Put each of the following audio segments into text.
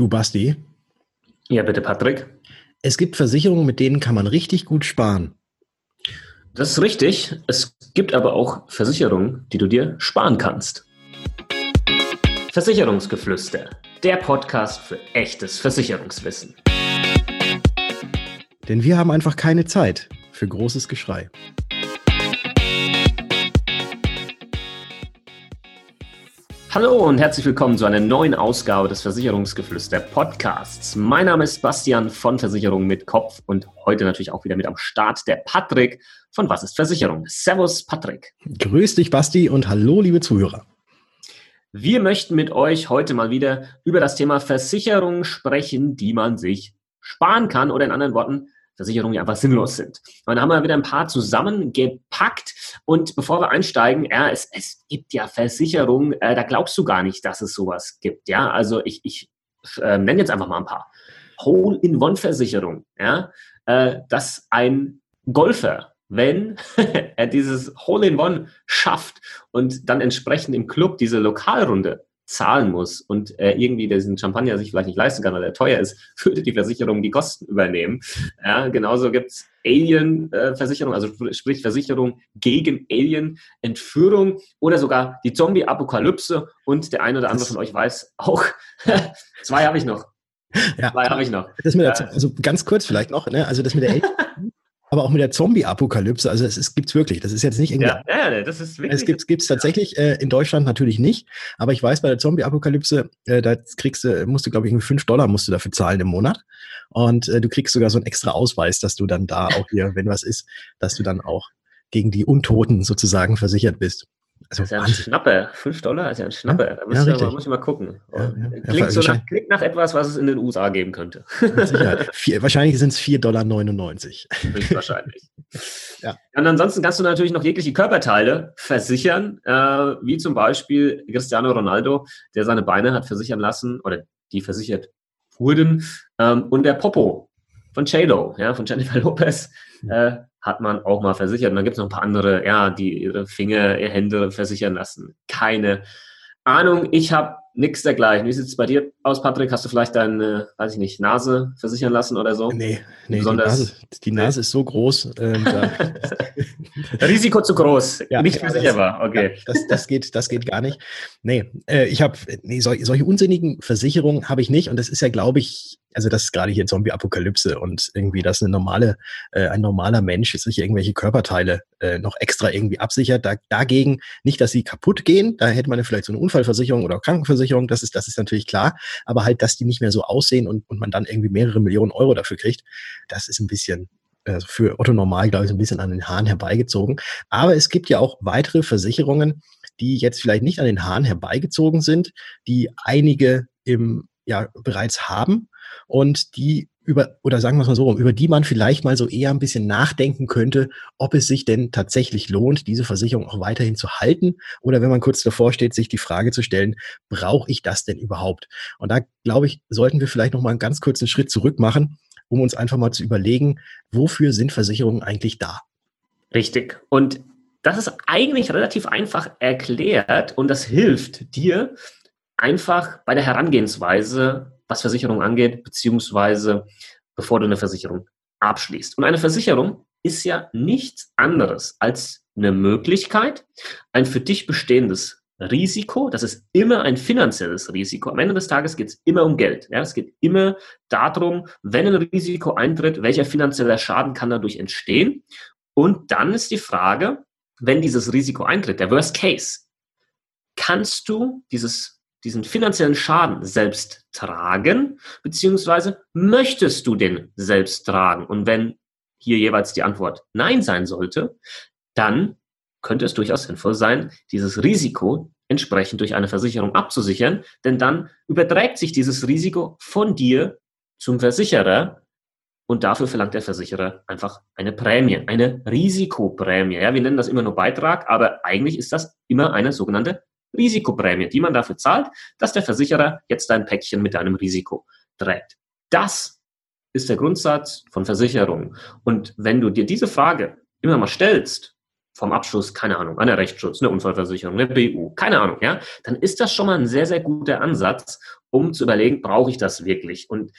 Du, Basti? Ja, bitte, Patrick. Es gibt Versicherungen, mit denen kann man richtig gut sparen. Das ist richtig. Es gibt aber auch Versicherungen, die du dir sparen kannst. Versicherungsgeflüster, der Podcast für echtes Versicherungswissen. Denn wir haben einfach keine Zeit für großes Geschrei. Hallo und herzlich willkommen zu einer neuen Ausgabe des Versicherungsgeflüster Podcasts. Mein Name ist Bastian von Versicherung mit Kopf und heute natürlich auch wieder mit am Start der Patrick von Was ist Versicherung? Servus, Patrick. Grüß dich, Basti, und hallo, liebe Zuhörer. Wir möchten mit euch heute mal wieder über das Thema Versicherungen sprechen, die man sich sparen kann oder in anderen Worten Versicherungen, einfach sinnlos sind. Und dann haben wir wieder ein paar zusammengepackt. Und bevor wir einsteigen, ja, es, es gibt ja Versicherungen, äh, da glaubst du gar nicht, dass es sowas gibt. Ja, also ich, ich äh, nenne jetzt einfach mal ein paar. Hole-in-One-Versicherung, ja, äh, dass ein Golfer, wenn er dieses Hole-in-One schafft und dann entsprechend im Club diese Lokalrunde zahlen muss und äh, irgendwie diesen Champagner sich vielleicht nicht leisten kann, weil er teuer ist, würde die Versicherung die Kosten übernehmen. Ja, genauso gibt's Alien-Versicherung, also sprich Versicherung gegen Alien-Entführung oder sogar die Zombie-Apokalypse und der eine oder andere von euch weiß auch, zwei habe ich noch. Ja, zwei habe ich noch. Das mit der, also ganz kurz vielleicht noch, ne? also das mit der Alien aber auch mit der Zombie-Apokalypse, also es, gibt es wirklich. Das ist jetzt nicht irgendwie. Ja, ja das ist wirklich. Es gibt es tatsächlich äh, in Deutschland natürlich nicht, aber ich weiß, bei der Zombie-Apokalypse, äh, da kriegst du, musst du, glaube ich, 5 Dollar musst du dafür zahlen im Monat. Und äh, du kriegst sogar so einen extra Ausweis, dass du dann da auch hier, wenn was ist, dass du dann auch gegen die Untoten sozusagen versichert bist. Also das ist ja ein Schnapper. 5 Dollar ist ja ein Schnapper. Da muss, ja, mal, muss ich mal gucken. Ja, ja. Klingt, so nach, klingt nach etwas, was es in den USA geben könnte. Vier, wahrscheinlich sind es 4,99 Dollar. Wahrscheinlich. ja. Und ansonsten kannst du natürlich noch jegliche Körperteile versichern, äh, wie zum Beispiel Cristiano Ronaldo, der seine Beine hat versichern lassen oder die versichert wurden. Ähm, und der Popo von J-Lo, ja, von Jennifer Lopez, äh, hat man auch mal versichert. Und dann gibt es noch ein paar andere, ja, die ihre Finger, ihre Hände versichern lassen. Keine Ahnung, ich habe nichts dergleichen. Wie sieht es bei dir aus, Patrick? Hast du vielleicht deine, weiß ich nicht, Nase versichern lassen oder so? Nee, nee Besonders, die, Nase, die Nase ist so groß. Ähm, Risiko zu groß, ja, nicht versicherbar. Okay. Ja, das, das, geht, das geht gar nicht. Nee, äh, ich habe, nee, sol solche unsinnigen Versicherungen habe ich nicht. Und das ist ja, glaube ich, also das ist gerade hier Zombie-Apokalypse und irgendwie, dass eine normale, äh, ein normaler Mensch sich irgendwelche Körperteile äh, noch extra irgendwie absichert. Da, dagegen nicht, dass sie kaputt gehen, da hätte man vielleicht so eine Unfallversicherung oder Krankenversicherung, das ist, das ist natürlich klar, aber halt, dass die nicht mehr so aussehen und, und man dann irgendwie mehrere Millionen Euro dafür kriegt, das ist ein bisschen, also für Otto Normal, glaube ich, ein bisschen an den Haaren herbeigezogen. Aber es gibt ja auch weitere Versicherungen, die jetzt vielleicht nicht an den Haaren herbeigezogen sind, die einige im ja bereits haben und die über, oder sagen wir es mal so, über die man vielleicht mal so eher ein bisschen nachdenken könnte, ob es sich denn tatsächlich lohnt, diese Versicherung auch weiterhin zu halten oder wenn man kurz davor steht, sich die Frage zu stellen, brauche ich das denn überhaupt? Und da glaube ich, sollten wir vielleicht noch mal einen ganz kurzen Schritt zurück machen, um uns einfach mal zu überlegen, wofür sind Versicherungen eigentlich da? Richtig. Und das ist eigentlich relativ einfach erklärt und das hilft dir einfach bei der Herangehensweise was Versicherung angeht, beziehungsweise bevor du eine Versicherung abschließt. Und eine Versicherung ist ja nichts anderes als eine Möglichkeit, ein für dich bestehendes Risiko, das ist immer ein finanzielles Risiko. Am Ende des Tages geht es immer um Geld. Ja? Es geht immer darum, wenn ein Risiko eintritt, welcher finanzielle Schaden kann dadurch entstehen. Und dann ist die Frage, wenn dieses Risiko eintritt, der Worst Case, kannst du dieses diesen finanziellen Schaden selbst tragen, beziehungsweise möchtest du den selbst tragen? Und wenn hier jeweils die Antwort Nein sein sollte, dann könnte es durchaus sinnvoll sein, dieses Risiko entsprechend durch eine Versicherung abzusichern, denn dann überträgt sich dieses Risiko von dir zum Versicherer und dafür verlangt der Versicherer einfach eine Prämie, eine Risikoprämie. Ja, wir nennen das immer nur Beitrag, aber eigentlich ist das immer eine sogenannte Risikoprämie, die man dafür zahlt, dass der Versicherer jetzt ein Päckchen mit einem Risiko trägt. Das ist der Grundsatz von Versicherungen. Und wenn du dir diese Frage immer mal stellst, vom Abschluss, keine Ahnung, einer Rechtsschutz, eine Unfallversicherung, eine BU, keine Ahnung, ja, dann ist das schon mal ein sehr, sehr guter Ansatz, um zu überlegen, brauche ich das wirklich? Und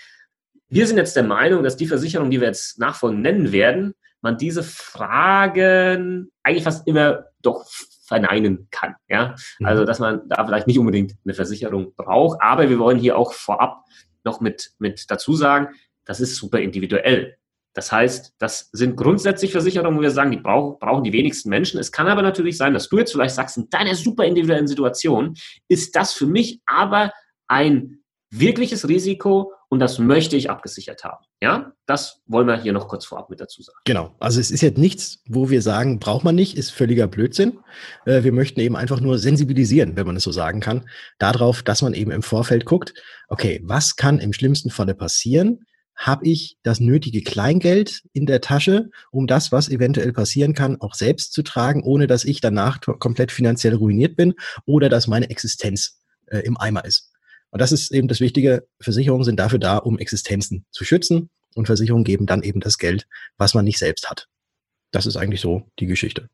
wir sind jetzt der Meinung, dass die Versicherung, die wir jetzt nachfolgend nennen werden, man diese Fragen eigentlich fast immer doch verneinen kann. Ja? Mhm. Also, dass man da vielleicht nicht unbedingt eine Versicherung braucht. Aber wir wollen hier auch vorab noch mit, mit dazu sagen, das ist super individuell. Das heißt, das sind grundsätzlich Versicherungen, wo wir sagen, die brauchen, brauchen die wenigsten Menschen. Es kann aber natürlich sein, dass du jetzt vielleicht sagst, in deiner super individuellen Situation ist das für mich aber ein wirkliches Risiko und das möchte ich abgesichert haben. Ja, das wollen wir hier noch kurz vorab mit dazu sagen. Genau. Also es ist jetzt nichts, wo wir sagen, braucht man nicht, ist völliger Blödsinn. Äh, wir möchten eben einfach nur sensibilisieren, wenn man es so sagen kann, darauf, dass man eben im Vorfeld guckt, okay, was kann im schlimmsten Falle passieren? habe ich das nötige Kleingeld in der Tasche, um das, was eventuell passieren kann, auch selbst zu tragen, ohne dass ich danach komplett finanziell ruiniert bin oder dass meine Existenz äh, im Eimer ist. Und das ist eben das Wichtige. Versicherungen sind dafür da, um Existenzen zu schützen und Versicherungen geben dann eben das Geld, was man nicht selbst hat. Das ist eigentlich so die Geschichte.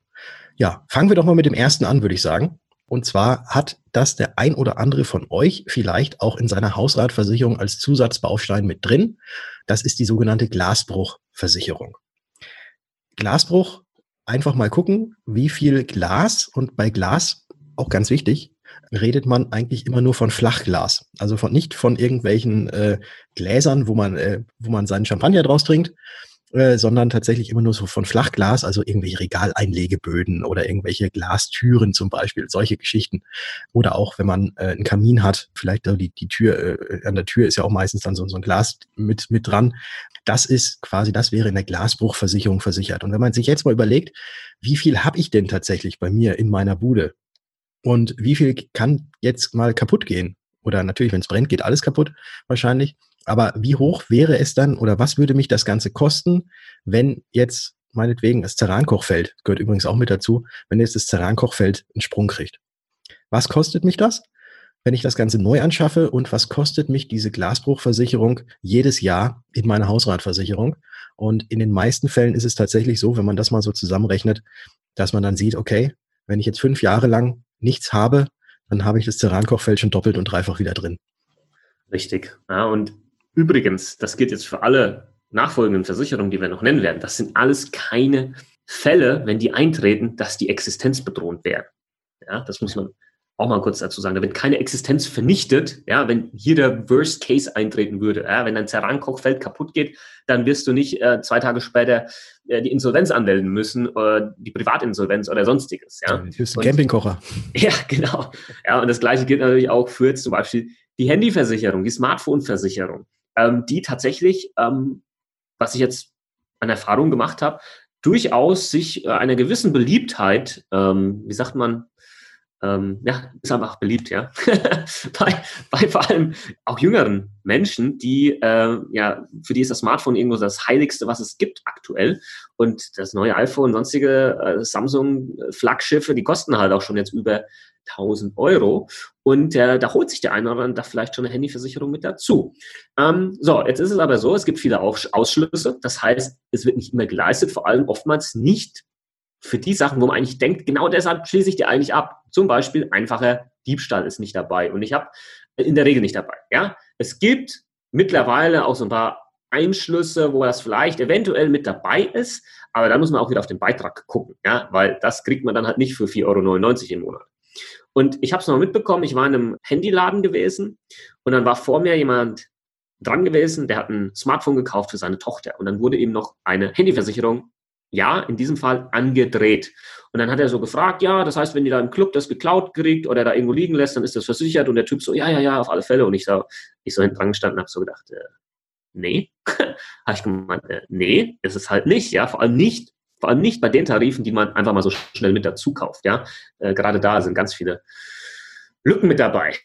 Ja, fangen wir doch mal mit dem ersten an, würde ich sagen. Und zwar hat das der ein oder andere von euch vielleicht auch in seiner Hausratversicherung als Zusatzbaustein mit drin. Das ist die sogenannte Glasbruchversicherung. Glasbruch, einfach mal gucken, wie viel Glas und bei Glas, auch ganz wichtig, redet man eigentlich immer nur von Flachglas. Also von, nicht von irgendwelchen äh, Gläsern, wo man, äh, wo man seinen Champagner draus trinkt, äh, sondern tatsächlich immer nur so von Flachglas, also irgendwelche Regaleinlegeböden oder irgendwelche Glastüren zum Beispiel, solche Geschichten. Oder auch, wenn man äh, einen Kamin hat, vielleicht die, die Tür, äh, an der Tür ist ja auch meistens dann so, so ein Glas mit, mit dran. Das ist quasi, das wäre in der Glasbruchversicherung versichert. Und wenn man sich jetzt mal überlegt, wie viel habe ich denn tatsächlich bei mir in meiner Bude? Und wie viel kann jetzt mal kaputt gehen? Oder natürlich, wenn es brennt, geht alles kaputt wahrscheinlich. Aber wie hoch wäre es dann oder was würde mich das Ganze kosten, wenn jetzt meinetwegen das Terrankochfeld, gehört übrigens auch mit dazu, wenn jetzt das Terrankochfeld einen Sprung kriegt? Was kostet mich das, wenn ich das Ganze neu anschaffe und was kostet mich diese Glasbruchversicherung jedes Jahr in meiner Hausratversicherung? Und in den meisten Fällen ist es tatsächlich so, wenn man das mal so zusammenrechnet, dass man dann sieht, okay, wenn ich jetzt fünf Jahre lang nichts habe, dann habe ich das Terrankochfeld schon doppelt und dreifach wieder drin. Richtig. Ja, und Übrigens, das gilt jetzt für alle nachfolgenden Versicherungen, die wir noch nennen werden. Das sind alles keine Fälle, wenn die eintreten, dass die Existenz bedroht werden. Ja, das muss man auch mal kurz dazu sagen. Da wird keine Existenz vernichtet, ja, wenn hier der Worst Case eintreten würde. Ja, wenn dein Terrankochfeld kaputt geht, dann wirst du nicht äh, zwei Tage später äh, die Insolvenz anmelden müssen, oder die Privatinsolvenz oder sonstiges. Ja, du bist ein Campingkocher. Ja, genau. Ja, und das Gleiche gilt natürlich auch für zum Beispiel die Handyversicherung, die Smartphone-Versicherung ähm, die tatsächlich, ähm, was ich jetzt an Erfahrung gemacht habe, durchaus sich äh, einer gewissen Beliebtheit, ähm, wie sagt man, ähm, ja, ist einfach beliebt, ja, bei, bei vor allem auch jüngeren Menschen, die, äh, ja, für die ist das Smartphone irgendwo das Heiligste, was es gibt aktuell. Und das neue iPhone, sonstige äh, Samsung-Flaggschiffe, die kosten halt auch schon jetzt über 1000 Euro. Und äh, da holt sich der eine oder andere vielleicht schon eine Handyversicherung mit dazu. Ähm, so, jetzt ist es aber so, es gibt viele Ausschlüsse. Das heißt, es wird nicht immer geleistet, vor allem oftmals nicht für die Sachen, wo man eigentlich denkt, genau deshalb schließe ich die eigentlich ab. Zum Beispiel einfacher Diebstahl ist nicht dabei. Und ich habe in der Regel nicht dabei. Ja, es gibt mittlerweile auch so ein paar Einschlüsse, wo das vielleicht eventuell mit dabei ist, aber da muss man auch wieder auf den Beitrag gucken, ja, weil das kriegt man dann halt nicht für 4,99 Euro im Monat. Und ich habe es noch mitbekommen, ich war in einem Handyladen gewesen und dann war vor mir jemand dran gewesen, der hat ein Smartphone gekauft für seine Tochter und dann wurde eben noch eine Handyversicherung, ja, in diesem Fall angedreht. Und dann hat er so gefragt, ja, das heißt, wenn die da im Club das geklaut kriegt oder da irgendwo liegen lässt, dann ist das versichert und der Typ so, ja, ja, ja, auf alle Fälle. Und ich so, ich so hinten dran gestanden habe so gedacht, äh, nee, habe ich gemeint, äh, nee, ist es halt nicht, ja, vor allem nicht, vor allem nicht bei den Tarifen, die man einfach mal so schnell mit dazu kauft. Ja? Äh, gerade da sind ganz viele Lücken mit dabei.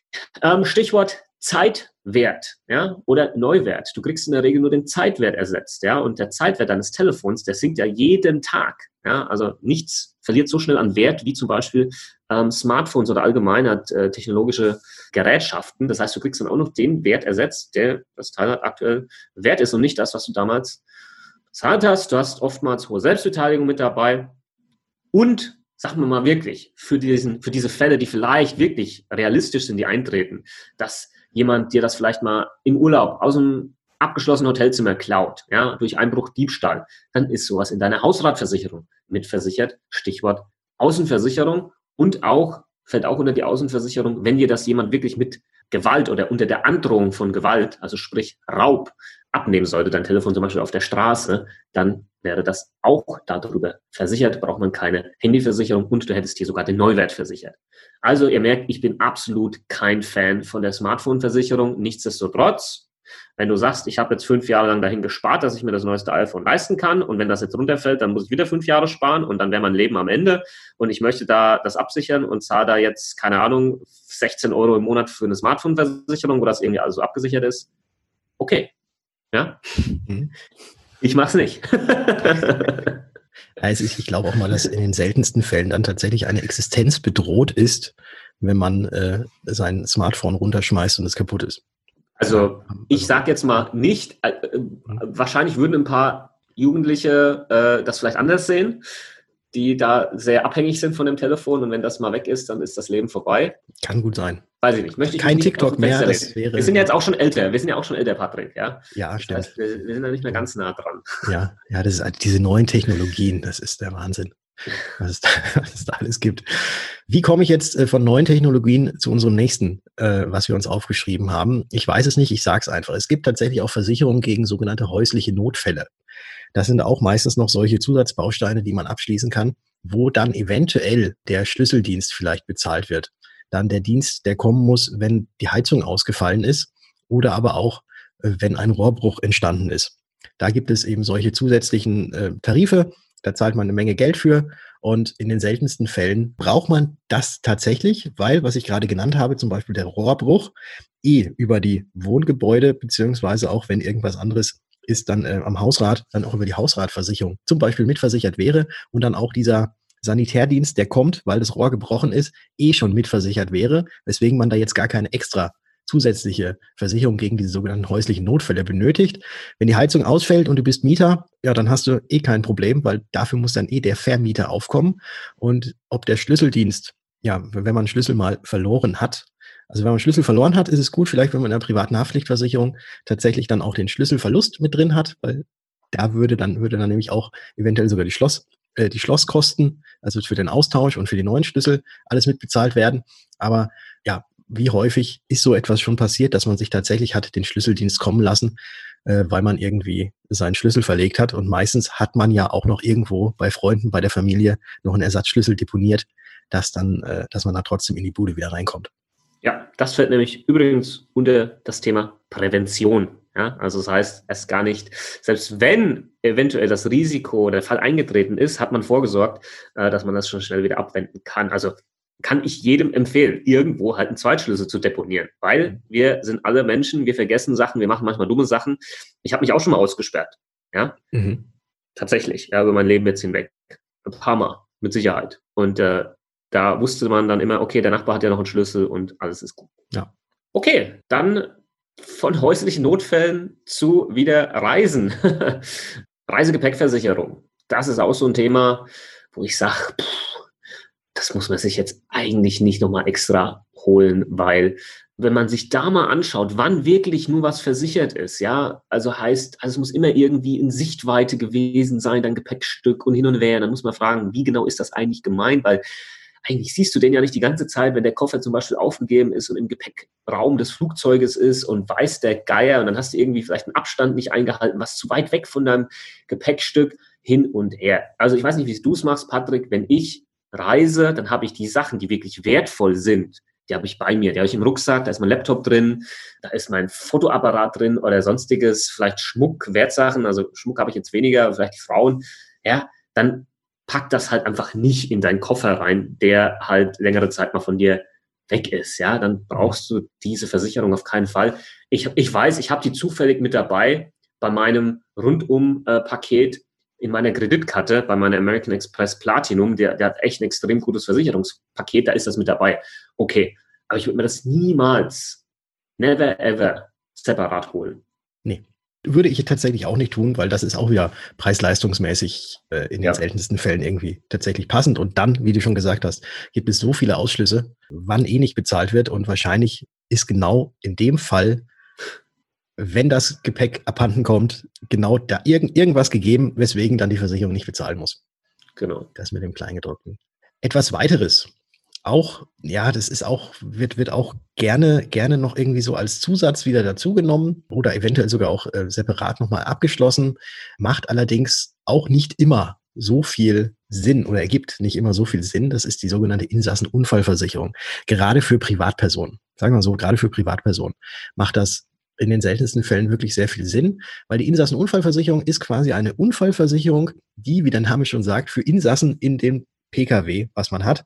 Ähm, Stichwort Zeitwert ja? oder Neuwert. Du kriegst in der Regel nur den Zeitwert ersetzt. Ja? Und der Zeitwert deines Telefons, der sinkt ja jeden Tag. Ja? Also nichts verliert so schnell an Wert wie zum Beispiel ähm, Smartphones oder allgemein hat, äh, technologische Gerätschaften. Das heißt, du kriegst dann auch noch den Wert ersetzt, der das Teil halt aktuell wert ist und nicht das, was du damals bezahlt hast. Du hast oftmals hohe Selbstbeteiligung mit dabei. Und sagen wir mal wirklich, für, diesen, für diese Fälle, die vielleicht wirklich realistisch sind, die eintreten, dass jemand dir das vielleicht mal im Urlaub aus dem abgeschlossenen Hotelzimmer klaut, ja, durch Einbruch, Diebstahl, dann ist sowas in deiner Hausratversicherung mitversichert. Stichwort Außenversicherung und auch, fällt auch unter die Außenversicherung, wenn dir das jemand wirklich mit Gewalt oder unter der Androhung von Gewalt, also sprich Raub, abnehmen sollte, dein Telefon zum Beispiel auf der Straße, dann wäre das auch darüber versichert, braucht man keine Handyversicherung und du hättest hier sogar den Neuwert versichert. Also ihr merkt, ich bin absolut kein Fan von der Smartphone-Versicherung. Nichtsdestotrotz, wenn du sagst, ich habe jetzt fünf Jahre lang dahin gespart, dass ich mir das neueste iPhone leisten kann und wenn das jetzt runterfällt, dann muss ich wieder fünf Jahre sparen und dann wäre mein Leben am Ende und ich möchte da das absichern und zahle da jetzt, keine Ahnung, 16 Euro im Monat für eine Smartphone-Versicherung, wo das irgendwie alles so abgesichert ist. Okay. Ja. Mhm. Ich mach's nicht. Also ich glaube auch mal, dass in den seltensten Fällen dann tatsächlich eine Existenz bedroht ist, wenn man äh, sein Smartphone runterschmeißt und es kaputt ist. Also ich sage jetzt mal nicht, äh, äh, wahrscheinlich würden ein paar Jugendliche äh, das vielleicht anders sehen, die da sehr abhängig sind von dem Telefon und wenn das mal weg ist, dann ist das Leben vorbei. Kann gut sein. Weiß ich nicht. Möchte ich Kein TikTok mehr. Das wäre wir sind jetzt auch schon älter. Wir sind ja auch schon älter, Patrick. Ja, ja stimmt. Das heißt, wir, wir, sind da nicht mehr ganz nah dran. Ja, ja, das ist halt diese neuen Technologien. Das ist der Wahnsinn was es, da, was es da alles gibt. Wie komme ich jetzt äh, von neuen Technologien zu unserem nächsten, äh, was wir uns aufgeschrieben haben? Ich weiß es nicht, ich sage es einfach. Es gibt tatsächlich auch Versicherungen gegen sogenannte häusliche Notfälle. Das sind auch meistens noch solche Zusatzbausteine, die man abschließen kann, wo dann eventuell der Schlüsseldienst vielleicht bezahlt wird. Dann der Dienst, der kommen muss, wenn die Heizung ausgefallen ist oder aber auch, äh, wenn ein Rohrbruch entstanden ist. Da gibt es eben solche zusätzlichen äh, Tarife, da zahlt man eine Menge Geld für. Und in den seltensten Fällen braucht man das tatsächlich, weil, was ich gerade genannt habe, zum Beispiel der Rohrbruch, eh über die Wohngebäude, beziehungsweise auch wenn irgendwas anderes ist, dann äh, am Hausrat, dann auch über die Hausratversicherung zum Beispiel mitversichert wäre und dann auch dieser Sanitärdienst, der kommt, weil das Rohr gebrochen ist, eh schon mitversichert wäre, weswegen man da jetzt gar keine extra zusätzliche Versicherung gegen diese sogenannten häuslichen Notfälle benötigt. Wenn die Heizung ausfällt und du bist Mieter, ja, dann hast du eh kein Problem, weil dafür muss dann eh der Vermieter aufkommen. Und ob der Schlüsseldienst, ja, wenn man Schlüssel mal verloren hat, also wenn man Schlüssel verloren hat, ist es gut, vielleicht wenn man in einer privaten Haftpflichtversicherung tatsächlich dann auch den Schlüsselverlust mit drin hat, weil da würde dann, würde dann nämlich auch eventuell sogar die Schloss, äh, die Schlosskosten, also für den Austausch und für die neuen Schlüssel alles mitbezahlt werden. Aber ja, wie häufig ist so etwas schon passiert, dass man sich tatsächlich hat den Schlüsseldienst kommen lassen, äh, weil man irgendwie seinen Schlüssel verlegt hat. Und meistens hat man ja auch noch irgendwo bei Freunden, bei der Familie noch einen Ersatzschlüssel deponiert, dass dann, äh, dass man da trotzdem in die Bude wieder reinkommt. Ja, das fällt nämlich übrigens unter das Thema Prävention. Ja, also das heißt, es gar nicht, selbst wenn eventuell das Risiko oder der Fall eingetreten ist, hat man vorgesorgt, äh, dass man das schon schnell wieder abwenden kann. Also kann ich jedem empfehlen, irgendwo halt einen Zweitschlüssel zu deponieren, weil mhm. wir sind alle Menschen, wir vergessen Sachen, wir machen manchmal dumme Sachen. Ich habe mich auch schon mal ausgesperrt, ja, mhm. tatsächlich, ja, über mein Leben jetzt hinweg, ein paar Mal, mit Sicherheit. Und äh, da wusste man dann immer, okay, der Nachbar hat ja noch einen Schlüssel und alles ist gut. Ja. Okay, dann von häuslichen Notfällen zu wieder Reisen. Reisegepäckversicherung. Das ist auch so ein Thema, wo ich sage, das muss man sich jetzt eigentlich nicht nochmal extra holen, weil wenn man sich da mal anschaut, wann wirklich nur was versichert ist, ja, also heißt, also es muss immer irgendwie in Sichtweite gewesen sein, dein Gepäckstück und hin und her, dann muss man fragen, wie genau ist das eigentlich gemeint, weil eigentlich siehst du den ja nicht die ganze Zeit, wenn der Koffer zum Beispiel aufgegeben ist und im Gepäckraum des Flugzeuges ist und weiß der Geier und dann hast du irgendwie vielleicht einen Abstand nicht eingehalten, was zu weit weg von deinem Gepäckstück hin und her. Also ich weiß nicht, wie du es machst, Patrick, wenn ich reise, dann habe ich die Sachen, die wirklich wertvoll sind, die habe ich bei mir. Die habe ich im Rucksack, da ist mein Laptop drin, da ist mein Fotoapparat drin oder sonstiges, vielleicht Schmuck, Wertsachen, also Schmuck habe ich jetzt weniger, vielleicht die Frauen, ja, dann pack das halt einfach nicht in deinen Koffer rein, der halt längere Zeit mal von dir weg ist, ja, dann brauchst du diese Versicherung auf keinen Fall. Ich, ich weiß, ich habe die zufällig mit dabei bei meinem Rundum-Paket, äh, in meiner Kreditkarte bei meiner American Express Platinum, der, der hat echt ein extrem gutes Versicherungspaket, da ist das mit dabei. Okay, aber ich würde mir das niemals, never ever separat holen. Nee. Würde ich tatsächlich auch nicht tun, weil das ist auch wieder preis-leistungsmäßig äh, in Ja. den seltensten Fällen irgendwie tatsächlich passend. Und dann, wie du schon gesagt hast, gibt es so viele Ausschlüsse, wann eh nicht bezahlt wird. Und wahrscheinlich ist genau in dem Fall, wenn das Gepäck abhanden kommt, genau da irgend, irgendwas gegeben, weswegen dann die Versicherung nicht bezahlen muss. Genau. Das mit dem Kleingedruckten. Etwas weiteres. Auch, ja, das ist auch, wird, wird auch gerne, gerne noch irgendwie so als Zusatz wieder dazugenommen oder eventuell sogar auch äh, separat nochmal abgeschlossen, macht allerdings auch nicht immer so viel Sinn oder ergibt nicht immer so viel Sinn. Das ist die sogenannte Insassenunfallversicherung. Gerade für Privatpersonen, sagen wir so, gerade für Privatpersonen macht das in den seltensten Fällen wirklich sehr viel Sinn, weil die Insassenunfallversicherung ist quasi eine Unfallversicherung, die, wie der Name schon sagt, für Insassen in dem Pkw, was man hat,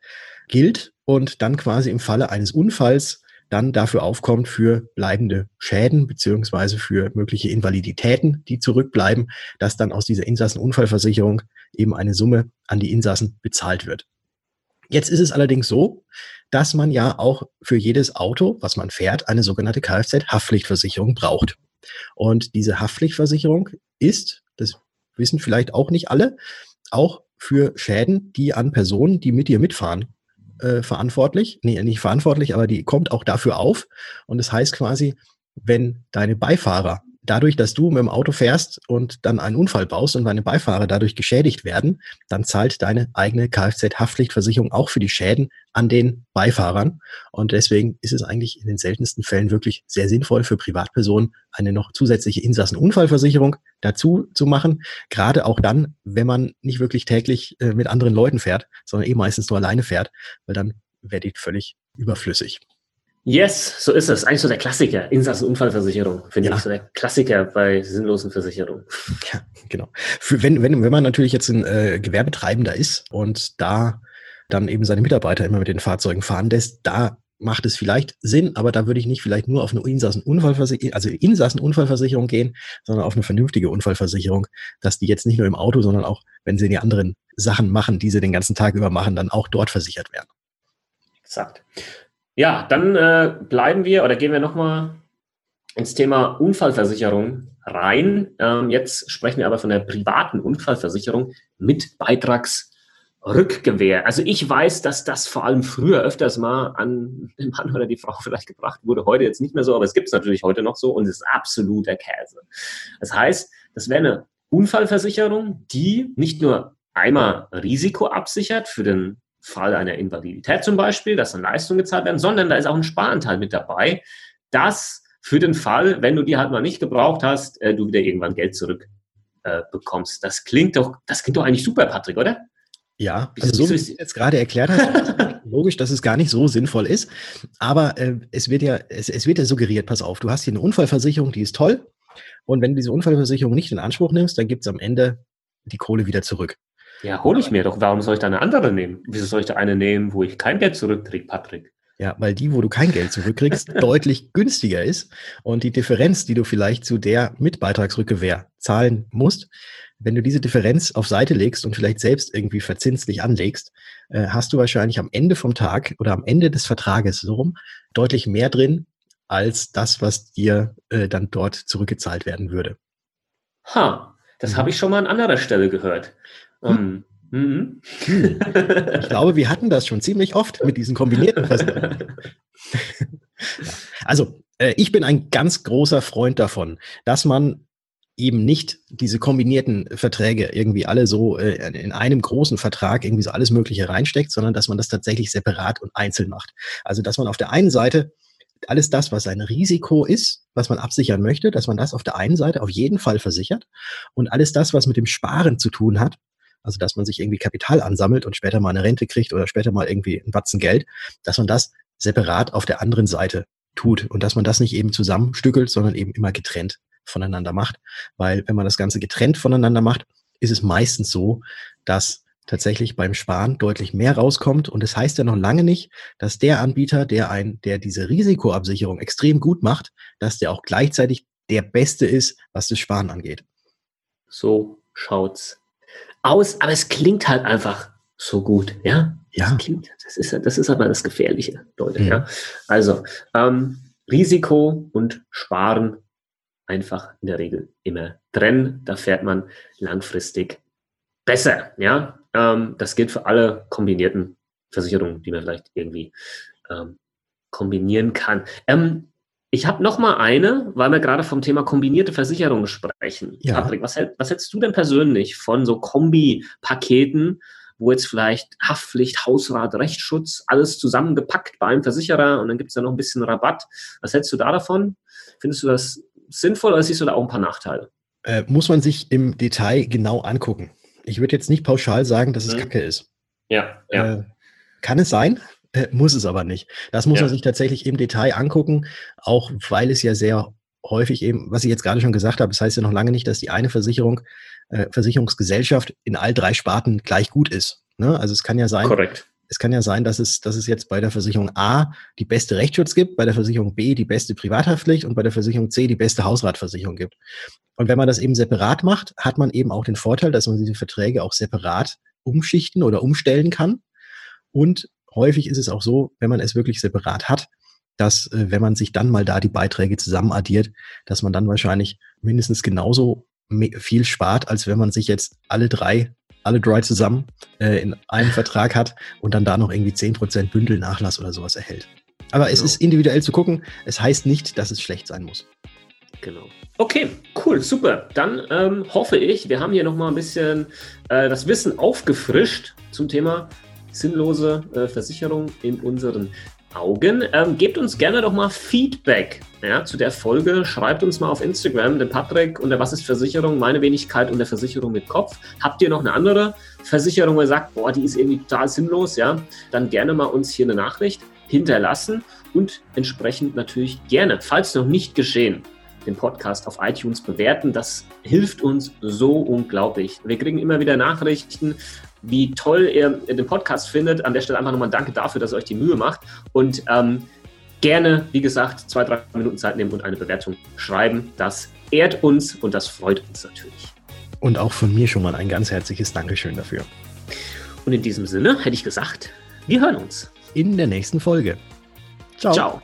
gilt und dann quasi im Falle eines Unfalls dann dafür aufkommt für bleibende Schäden beziehungsweise für mögliche Invaliditäten, die zurückbleiben, dass dann aus dieser Insassenunfallversicherung eben eine Summe an die Insassen bezahlt wird. Jetzt ist es allerdings so, dass man ja auch für jedes Auto, was man fährt, eine sogenannte Kfz-Haftpflichtversicherung braucht. Und diese Haftpflichtversicherung ist, das wissen vielleicht auch nicht alle, auch für Schäden, die an Personen, die mit dir mitfahren, äh, verantwortlich. Nee, nicht verantwortlich, aber die kommt auch dafür auf. Und das heißt quasi, wenn deine Beifahrer dadurch, dass du mit dem Auto fährst und dann einen Unfall baust und deine Beifahrer dadurch geschädigt werden, dann zahlt deine eigene Kfz-Haftpflichtversicherung auch für die Schäden an den Beifahrern. Und deswegen ist es eigentlich in den seltensten Fällen wirklich sehr sinnvoll für Privatpersonen, eine noch zusätzliche Insassenunfallversicherung dazu zu machen. Gerade auch dann, wenn man nicht wirklich täglich äh, mit anderen Leuten fährt, sondern eh meistens nur alleine fährt, weil dann wäre die völlig überflüssig. Yes, so ist es. Eigentlich so der Klassiker. Insassenunfallversicherung, finde Ja. ich. So der Klassiker bei sinnlosen Versicherungen. Ja, genau. Für, wenn, wenn, wenn man natürlich jetzt ein äh, Gewerbetreibender ist und da dann eben seine Mitarbeiter immer mit den Fahrzeugen fahren lässt, da macht es vielleicht Sinn, aber da würde ich nicht vielleicht nur auf eine Insassenunfallversicherung, also Insassenunfallversicherung gehen, sondern auf eine vernünftige Unfallversicherung, dass die jetzt nicht nur im Auto, sondern auch, wenn sie die anderen Sachen machen, die sie den ganzen Tag über machen, dann auch dort versichert werden. Exakt. Ja, dann äh, bleiben wir oder gehen wir nochmal ins Thema Unfallversicherung rein. Ähm, jetzt sprechen wir aber von der privaten Unfallversicherung mit Beitragsrückgewähr. Also ich weiß, dass das vor allem früher öfters mal an den Mann oder die Frau vielleicht gebracht wurde, heute jetzt nicht mehr so, aber es gibt es natürlich heute noch so und es ist absoluter Käse. Das heißt, das wäre eine Unfallversicherung, die nicht nur einmal Risiko absichert für den Fall einer Invalidität zum Beispiel, dass dann Leistungen gezahlt werden, sondern da ist auch ein Sparanteil mit dabei, dass für den Fall, wenn du die halt mal nicht gebraucht hast, äh, du wieder irgendwann Geld zurück äh, bekommst. Das klingt doch, das klingt doch eigentlich super, Patrick, oder? Ja, also so wie du es jetzt gerade erklärt hast, logisch, dass es gar nicht so sinnvoll ist. Aber äh, es wird ja, es, es wird ja suggeriert, pass auf, du hast hier eine Unfallversicherung, die ist toll. Und wenn du diese Unfallversicherung nicht in Anspruch nimmst, dann gibt es am Ende die Kohle wieder zurück. Ja, hole ich mir doch. Warum soll ich da eine andere nehmen? Wieso soll ich da eine nehmen, wo ich kein Geld zurückkriege, Patrick? Ja, weil die, wo du kein Geld zurückkriegst, deutlich günstiger ist. Und die Differenz, die du vielleicht zu der mit Beitragsrückgewähr zahlen musst, wenn du diese Differenz auf Seite legst und vielleicht selbst irgendwie verzinslich anlegst, äh, hast du wahrscheinlich am Ende vom Tag oder am Ende des Vertrages so rum deutlich mehr drin als das, was dir äh, dann dort zurückgezahlt werden würde. Ha, das Mhm. habe ich schon mal an anderer Stelle gehört. Ähm, mhm. Ich glaube, wir hatten das schon ziemlich oft mit diesen kombinierten Versicherungen. Ja. Also, äh, ich bin ein ganz großer Freund davon, dass man eben nicht diese kombinierten Verträge irgendwie alle so äh, in einem großen Vertrag irgendwie so alles Mögliche reinsteckt, sondern dass man das tatsächlich separat und einzeln macht. Also, dass man auf der einen Seite alles das, was ein Risiko ist, was man absichern möchte, dass man das auf der einen Seite auf jeden Fall versichert und alles das, was mit dem Sparen zu tun hat, also dass man sich irgendwie Kapital ansammelt und später mal eine Rente kriegt oder später mal irgendwie ein Batzen Geld, dass man das separat auf der anderen Seite tut und dass man das nicht eben zusammenstückelt, sondern eben immer getrennt voneinander macht. Weil wenn man das Ganze getrennt voneinander macht, ist es meistens so, dass tatsächlich beim Sparen deutlich mehr rauskommt. Und das heißt ja noch lange nicht, dass der Anbieter, der ein, der diese Risikoabsicherung extrem gut macht, dass der auch gleichzeitig der Beste ist, was das Sparen angeht. So schaut's aus, aber es klingt halt einfach so gut, ja? Ja. Das klingt, das ist, das ist aber das Gefährliche, Leute, Mhm. ja? Also, ähm, Risiko und Sparen einfach in der Regel immer trennen. Da fährt man langfristig besser. Ja, ähm, das gilt für alle kombinierten Versicherungen, die man vielleicht irgendwie ähm, kombinieren kann. Ähm, ich habe noch mal eine, weil wir gerade vom Thema kombinierte Versicherungen sprechen. Ja. Patrick, was, was hältst du denn persönlich von so Kombi-Paketen, wo jetzt vielleicht Haftpflicht, Hausrat, Rechtsschutz, alles zusammengepackt bei einem Versicherer und dann gibt es da noch ein bisschen Rabatt. Was hältst du da davon? Findest du das sinnvoll oder siehst du da auch ein paar Nachteile? Äh, muss man sich im Detail genau angucken. Ich würde jetzt nicht pauschal sagen, dass es mhm. Kacke ist. Ja, ja. Äh, kann es sein? Äh, muss es aber nicht. Das muss ja. man sich tatsächlich im Detail angucken, auch weil es ja sehr häufig eben, was ich jetzt gerade schon gesagt habe, das heißt ja noch lange nicht, dass die eine Versicherung, äh, Versicherungsgesellschaft in all drei Sparten gleich gut ist. Ne? Also es kann ja sein, Korrekt. es kann ja sein, dass es, dass es jetzt bei der Versicherung A die beste Rechtsschutz gibt, bei der Versicherung B die beste Privathaftpflicht und bei der Versicherung C die beste Hausratversicherung gibt. Und wenn man das eben separat macht, hat man eben auch den Vorteil, dass man diese Verträge auch separat umschichten oder umstellen kann. Und häufig ist es auch so, wenn man es wirklich separat hat, dass äh, wenn man sich dann mal da die Beiträge zusammen addiert, dass man dann wahrscheinlich mindestens genauso viel spart, als wenn man sich jetzt alle drei, alle drei zusammen äh, in einem Vertrag hat und dann da noch irgendwie zehn Prozent Bündelnachlass oder sowas erhält. Aber es genau. ist individuell zu gucken. Es heißt nicht, dass es schlecht sein muss. Genau. Okay, cool, super. Dann ähm, hoffe ich, wir haben hier nochmal ein bisschen äh, das Wissen aufgefrischt zum Thema sinnlose äh, Versicherung in unseren Augen. Ähm, gebt uns gerne doch mal Feedback ja, zu der Folge. Schreibt uns mal auf Instagram, den Patrick und der Was ist Versicherung, meine Wenigkeit und der Versicherung mit Kopf. Habt ihr noch eine andere Versicherung, wo ihr sagt, boah, die ist irgendwie total sinnlos, ja, dann gerne mal uns hier eine Nachricht hinterlassen und entsprechend natürlich gerne, falls noch nicht geschehen, den Podcast auf iTunes bewerten. Das hilft uns so unglaublich. Wir kriegen immer wieder Nachrichten, wie toll ihr den Podcast findet. An der Stelle einfach nochmal Danke dafür, dass ihr euch die Mühe macht. Und ähm, gerne, wie gesagt, zwei, drei Minuten Zeit nehmen und eine Bewertung schreiben. Das ehrt uns und das freut uns natürlich. Und auch von mir schon mal ein ganz herzliches Dankeschön dafür. Und in diesem Sinne hätte ich gesagt, wir hören uns. In der nächsten Folge. Ciao. Ciao.